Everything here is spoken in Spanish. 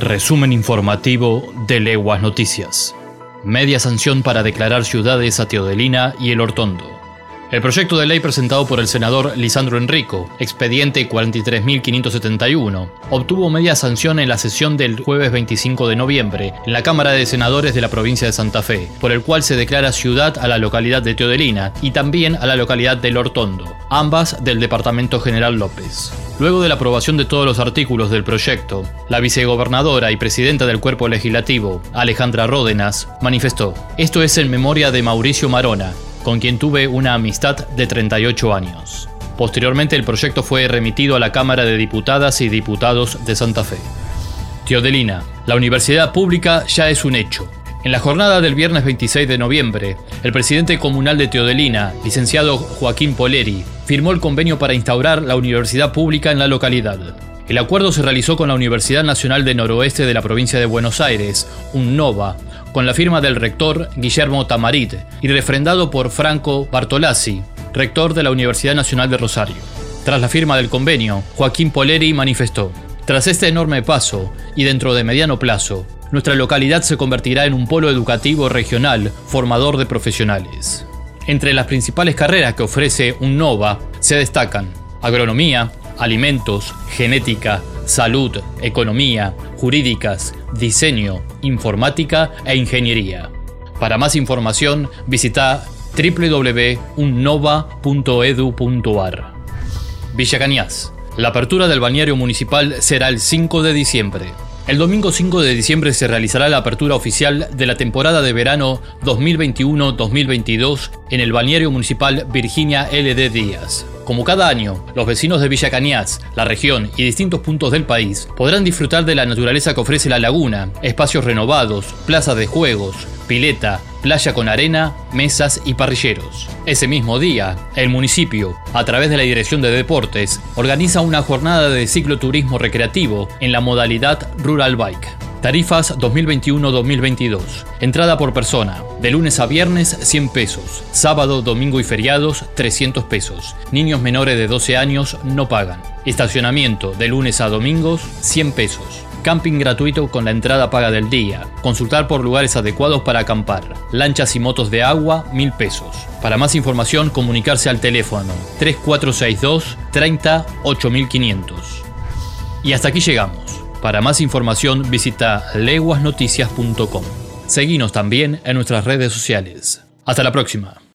Resumen informativo de Leguas Noticias. Media sanción para declarar ciudades a Teodelina y el Hortondo. El proyecto de ley presentado por el senador Lisandro Enrico, expediente 43.571, obtuvo media sanción en la sesión del jueves 25 de noviembre en la Cámara de Senadores de la provincia de Santa Fe, por el cual se declara ciudad a la localidad de Teodelina y también a la localidad del Hortondo, ambas del Departamento General López. Luego de la aprobación de todos los artículos del proyecto, la vicegobernadora y presidenta del cuerpo legislativo, Alejandra Ródenas, manifestó, esto es en memoria de Mauricio Marona, con quien tuve una amistad de 38 años. Posteriormente el proyecto fue remitido a la Cámara de Diputadas y Diputados de Santa Fe. Teodelina, la universidad pública ya es un hecho. En la jornada del viernes 26 de noviembre, el presidente comunal de Teodelina, licenciado Joaquín Poleri, firmó el convenio para instaurar la universidad pública en la localidad. El acuerdo se realizó con la Universidad Nacional de Noroeste de la provincia de Buenos Aires, UNNOVA, con la firma del rector Guillermo Tamarit y refrendado por Franco Bartolazzi, rector de la Universidad Nacional de Rosario. Tras la firma del convenio, Joaquín Poleri manifestó, tras este enorme paso y dentro de mediano plazo, nuestra localidad se convertirá en un polo educativo regional formador de profesionales. Entre las principales carreras que ofrece un NOVA se destacan agronomía, alimentos, genética, salud, economía, jurídicas, diseño, informática e ingeniería. Para más información, visita www.unnova.edu.ar. Villa Cañas. La apertura del balneario municipal será el 5 de diciembre. El domingo 5 de diciembre se realizará la apertura oficial de la temporada de verano 2021-2022 en el balneario municipal Virginia LD Díaz. Como cada año, los vecinos de Villa Cañas, la región y distintos puntos del país podrán disfrutar de la naturaleza que ofrece la laguna, espacios renovados, plazas de juegos, pileta, playa con arena, mesas y parrilleros. Ese mismo día, el municipio, a través de la Dirección de Deportes, organiza una jornada de cicloturismo recreativo en la modalidad Rural Bike. Tarifas 2021-2022. Entrada por persona. De lunes a viernes 100 pesos. Sábado, domingo y feriados 300 pesos. Niños menores de 12 años no pagan. Estacionamiento de lunes a domingos 100 pesos. Camping gratuito con la entrada paga del día. Consultar por lugares adecuados para acampar. Lanchas y motos de agua, 1000 pesos. Para más información, comunicarse al teléfono 3462 30 8500. Y hasta aquí llegamos. Para más información visita leguasnoticias.com. Seguinos también en nuestras redes sociales. Hasta la próxima.